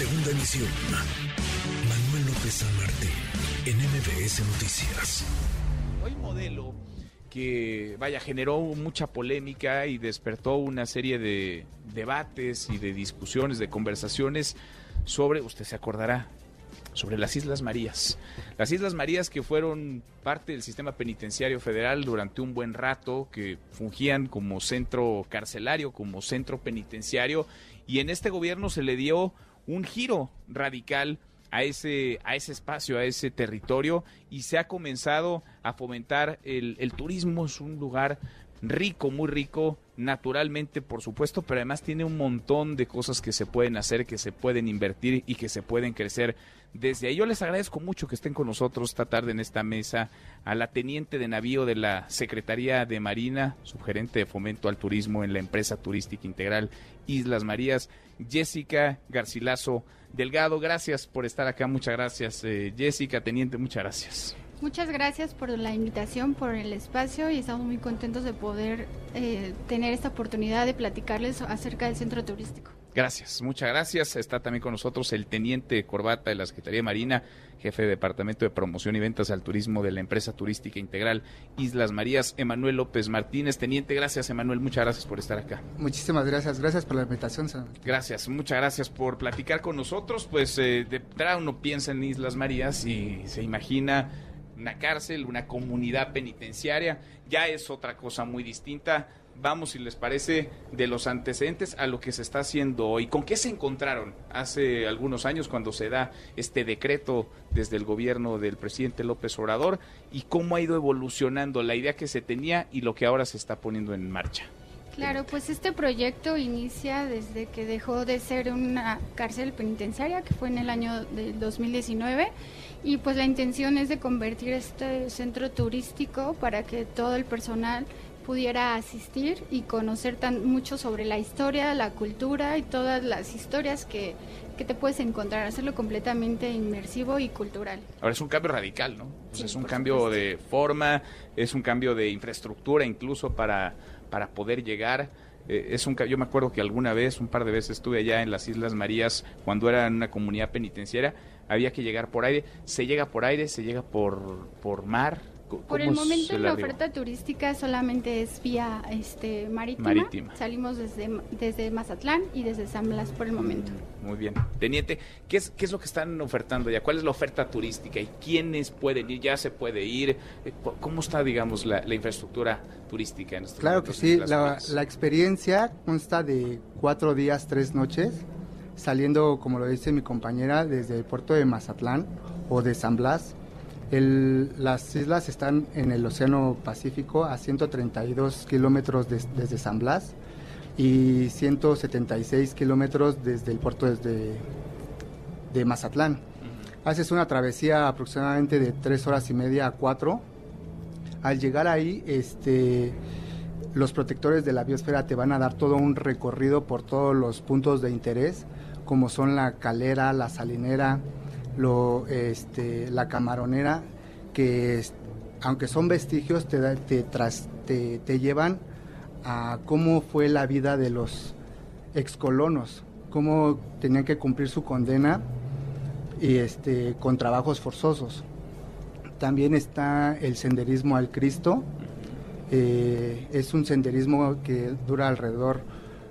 Segunda emisión. Manuel López San Martín, en MBS Noticias. Hoy modelo que, vaya, generó mucha polémica y despertó una serie de debates y de discusiones, de conversaciones sobre, usted se acordará, sobre las Islas Marías. Las Islas Marías que fueron parte del sistema penitenciario federal durante un buen rato, que fungían como centro carcelario, como centro penitenciario, y en este gobierno se le dio un giro radical a ese, a ese espacio, a ese territorio, y se ha comenzado a fomentar el, el turismo. Es un lugar rico, muy rico, naturalmente, por supuesto, pero además tiene un montón de cosas que se pueden hacer, que se pueden invertir y que se pueden crecer. Desde ahí yo les agradezco mucho que estén con nosotros esta tarde en esta mesa a la teniente de navío de la Secretaría de Marina, subgerente de fomento al turismo en la empresa turística integral Islas Marías, Jessica Garcilaso Delgado. Gracias por estar acá, muchas gracias. Eh, Jessica, teniente, muchas gracias. Muchas gracias por la invitación, por el espacio y estamos muy contentos de poder eh, tener esta oportunidad de platicarles acerca del centro turístico. Gracias, muchas gracias. Está también con nosotros el teniente Corbata de la Secretaría Marina, jefe de Departamento de Promoción y Ventas al Turismo de la empresa turística integral Islas Marías, Emanuel López Martínez. Teniente, gracias Emanuel, muchas gracias por estar acá. Muchísimas gracias, gracias por la invitación. Señor. Gracias, muchas gracias por platicar con nosotros. Pues eh, de entrada uno piensa en Islas Marías y se imagina una cárcel, una comunidad penitenciaria, ya es otra cosa muy distinta. Vamos, si les parece, de los antecedentes a lo que se está haciendo hoy. ¿Con qué se encontraron hace algunos años cuando se da este decreto desde el gobierno del presidente López Obrador y cómo ha ido evolucionando la idea que se tenía y lo que ahora se está poniendo en marcha? Claro, pues este proyecto inicia desde que dejó de ser una cárcel penitenciaria, que fue en el año del 2019, y pues la intención es de convertir este centro turístico para que todo el personal pudiera asistir y conocer tan mucho sobre la historia, la cultura y todas las historias que, que te puedes encontrar, hacerlo completamente inmersivo y cultural. Ahora es un cambio radical, ¿no? Sí, es un cambio supuesto. de forma, es un cambio de infraestructura incluso para, para poder llegar. Eh, es un, yo me acuerdo que alguna vez, un par de veces estuve allá en las Islas Marías cuando era una comunidad penitenciaria, había que llegar por aire. Se llega por aire, se llega por, por mar. Por el ¿cómo es momento la oferta turística solamente es vía este, marítima. Marítima. Salimos desde, desde Mazatlán y desde San Blas por el momento. Muy bien. Teniente, ¿qué es, ¿qué es lo que están ofertando ya? ¿Cuál es la oferta turística y quiénes pueden ir? ¿Ya se puede ir? Eh, ¿Cómo está, digamos, la, la infraestructura turística en estos Claro que sí, la, la experiencia consta de cuatro días, tres noches, saliendo, como lo dice mi compañera, desde el puerto de Mazatlán o de San Blas. El- las islas están en el Océano Pacífico a 132 kilómetros des- desde San Blas y 176 kilómetros desde el puerto desde, de Mazatlán. Haces una travesía aproximadamente de tres horas y media a cuatro. Al llegar ahí, este, los protectores de la biosfera te van a dar todo un recorrido por todos los puntos de interés, como son la calera, la salinera, lo, este, la camaronera, que aunque son vestigios, te, da- te, tras- te, te llevan a cómo fue la vida de los excolonos, cómo tenían que cumplir su condena y este, con trabajos forzosos. También está el senderismo al Cristo. Eh, es un senderismo que dura alrededor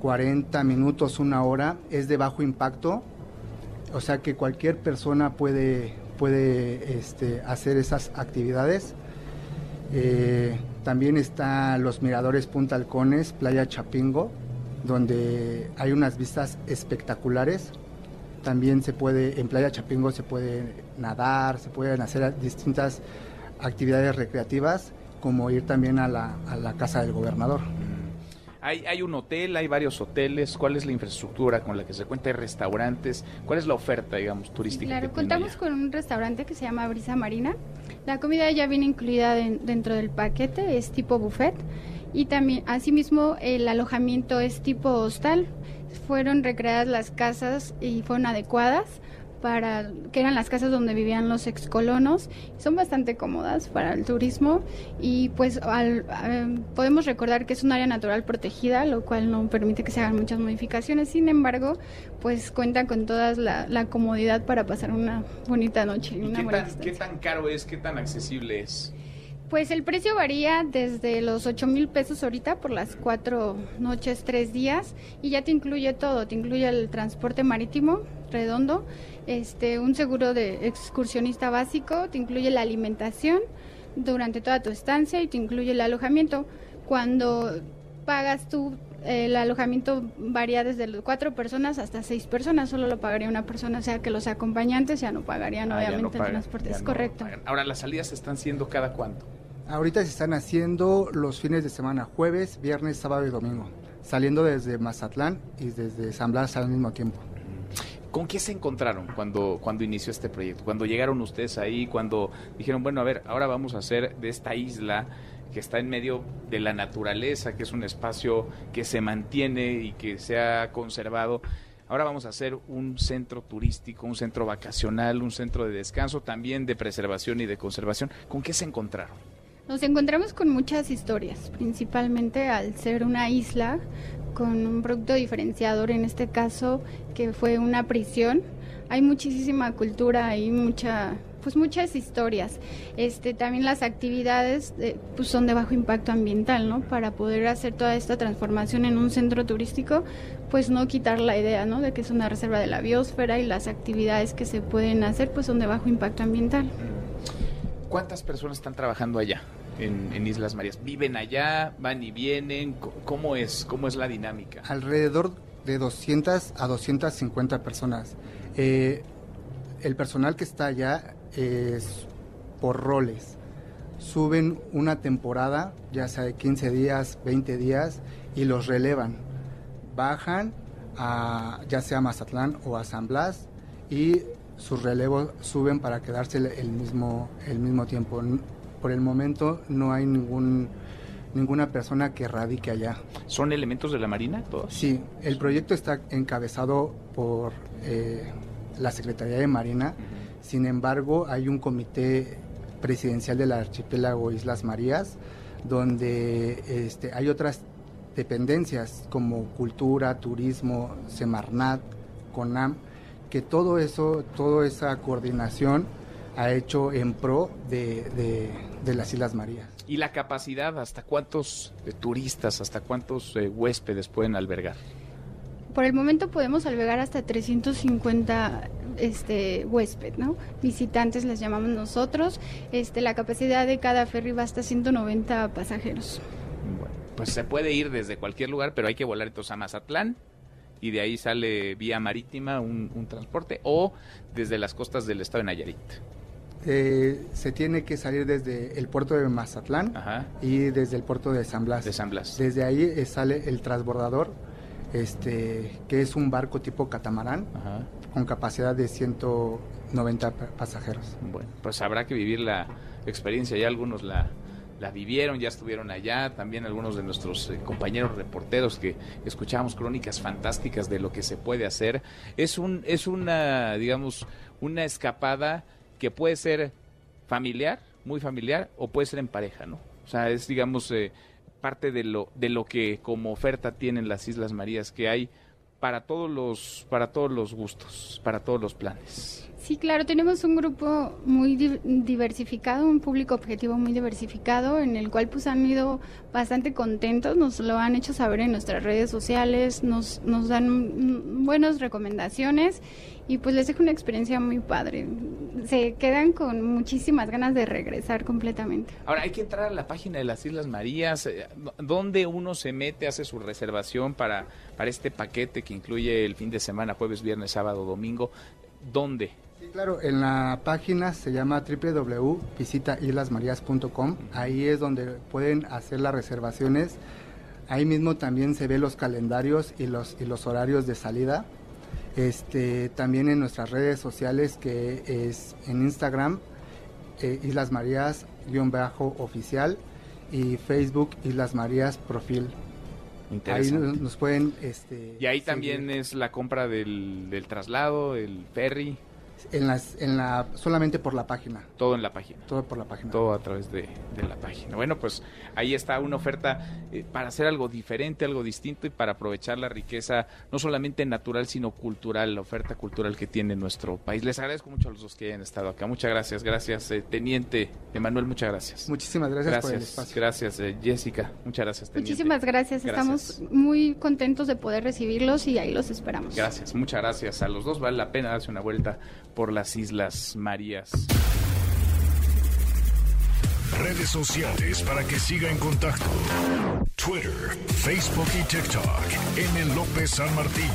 40 minutos, una hora. Es de bajo impacto. O sea que cualquier persona puede, puede este, hacer esas actividades. Eh, también está los miradores Punta Halcones, Playa Chapingo, donde hay unas vistas espectaculares. También se puede, en Playa Chapingo se puede nadar, se pueden hacer distintas actividades recreativas, como ir también a la, a la casa del gobernador. Hay, hay un hotel, hay varios hoteles. ¿Cuál es la infraestructura con la que se cuenta? ¿Hay restaurantes? ¿Cuál es la oferta, digamos, turística? Claro, que contamos con un restaurante que se llama Brisa Marina. La comida ya viene incluida den- dentro del paquete, es tipo buffet. Y también, asimismo, el alojamiento es tipo hostal. Fueron recreadas las casas y fueron adecuadas para que eran las casas donde vivían los excolonos. Son bastante cómodas para el turismo y pues al, eh, podemos recordar que es un área natural protegida, lo cual no permite que se hagan muchas modificaciones. Sin embargo, pues cuenta con toda la, la comodidad para pasar una bonita noche. ¿Y una qué, buena tan, qué tan caro es? ¿Qué tan accesible es? Pues el precio varía desde los 8 mil pesos ahorita por las cuatro noches, tres días, y ya te incluye todo, te incluye el transporte marítimo redondo, este, un seguro de excursionista básico, te incluye la alimentación durante toda tu estancia y te incluye el alojamiento. Cuando pagas tú, el alojamiento varía desde cuatro personas hasta seis personas, solo lo pagaría una persona, o sea que los acompañantes ya no pagarían Ah, obviamente no el transporte, es no correcto. Ahora, ¿las salidas están siendo cada cuánto? Ahorita se están haciendo los fines de semana, jueves, viernes, sábado y domingo, saliendo desde Mazatlán y desde San Blas al mismo tiempo. ¿Con qué se encontraron cuando, cuando inició este proyecto? Cuando llegaron ustedes ahí, cuando dijeron, bueno, a ver, ahora vamos a hacer de esta isla que está en medio de la naturaleza, que es un espacio que se mantiene y que se ha conservado. Ahora vamos a hacer un centro turístico, un centro vacacional, un centro de descanso, también de preservación y de conservación. ¿Con qué se encontraron? Nos encontramos con muchas historias, principalmente al ser una isla con un producto diferenciador, en este caso que fue una prisión. Hay muchísima cultura, hay mucha, pues muchas historias. Este, también las actividades eh, pues son de bajo impacto ambiental, ¿no? Para poder hacer toda esta transformación en un centro turístico, pues no quitar la idea, ¿no? De que es una reserva de la biosfera y las actividades que se pueden hacer, pues son de bajo impacto ambiental. ¿Cuántas personas están trabajando allá en, Islas Marías? ¿Viven allá? ¿Van y vienen? ¿Cómo es? ¿Cómo es la dinámica? Alrededor de 200 a 250 personas. Eh, el personal que está allá es por roles. Suben una temporada, ya sea de 15 días, 20 días, y los relevan. Bajan a ya sea Mazatlán o a San Blas y sus relevos suben para quedarse el mismo, el mismo tiempo. Por el momento no hay ningún, ninguna persona que radique allá. ¿Son elementos de la Marina todos? Sí, el proyecto está encabezado por eh, la Secretaría de Marina. Sin embargo, hay un comité presidencial del archipiélago Islas Marías, donde este, hay otras dependencias como cultura, turismo, Semarnat, CONAM, que todo eso, toda esa coordinación ha hecho en pro de, de- de las Islas Marías. ¿Y la capacidad? ¿Hasta cuántos eh, turistas, hasta cuántos eh, huéspedes pueden albergar? Por el momento podemos albergar hasta 350 este huésped, ¿no? Visitantes les llamamos nosotros. Este la capacidad de cada ferry va hasta 190 pasajeros. Bueno, pues se puede ir desde cualquier lugar, pero hay que volar entonces a Mazatlán y de ahí sale vía marítima un, un transporte o desde las costas del estado de Nayarit. Eh, se tiene que salir desde el puerto de Mazatlán Ajá, y desde el puerto de San Blas. de San Blas. Desde ahí eh, sale el transbordador, este, que es un barco tipo catamarán Ajá. con capacidad de 190 pa- pasajeros. Bueno, pues habrá que vivir la experiencia. Ya algunos la, la vivieron, ya estuvieron allá. También algunos de nuestros eh, compañeros reporteros que escuchábamos crónicas fantásticas de lo que se puede hacer. Es, un, es una, digamos, una escapada que puede ser familiar, muy familiar, o puede ser en pareja, ¿no? O sea, es, digamos, eh, parte de lo, de lo que como oferta tienen las Islas Marías, que hay para todos los, para todos los gustos, para todos los planes. Sí, claro, tenemos un grupo muy di- diversificado, un público objetivo muy diversificado, en el cual pues han ido bastante contentos, nos lo han hecho saber en nuestras redes sociales, nos, nos dan buenas recomendaciones y pues les dejo una experiencia muy padre. Se quedan con muchísimas ganas de regresar completamente. Ahora, hay que entrar a la página de las Islas Marías, eh, donde uno se mete, hace su reservación para, para este paquete que incluye el fin de semana, jueves, viernes, sábado, domingo. ¿Dónde? Claro, en la página se llama www.visitaislasmarías.com. Ahí es donde pueden hacer las reservaciones. Ahí mismo también se ve los calendarios y los, y los horarios de salida. Este, también en nuestras redes sociales que es en Instagram, eh, Islas Marías bajo oficial y Facebook Islas Marías profil. Ahí nos, nos pueden este, y ahí seguir. también es la compra del, del traslado, el ferry. En, las, en la, solamente por la página. Todo en la página. Todo por la página. Todo a través de, de la página. Bueno, pues ahí está una oferta eh, para hacer algo diferente, algo distinto y para aprovechar la riqueza, no solamente natural, sino cultural, la oferta cultural que tiene nuestro país. Les agradezco mucho a los dos que hayan estado acá. Muchas gracias, gracias, eh, Teniente Emanuel, muchas gracias. Muchísimas gracias, gracias por el espacio. Gracias, eh, Jessica. Muchas gracias, Teniente. Muchísimas gracias. Gracias. Estamos muy contentos de poder recibirlos y ahí los esperamos. Gracias, muchas gracias a los dos. Vale la pena darse una vuelta por las Islas Marías. Redes sociales para que siga en contacto: Twitter, Facebook y TikTok. M. López San Martín.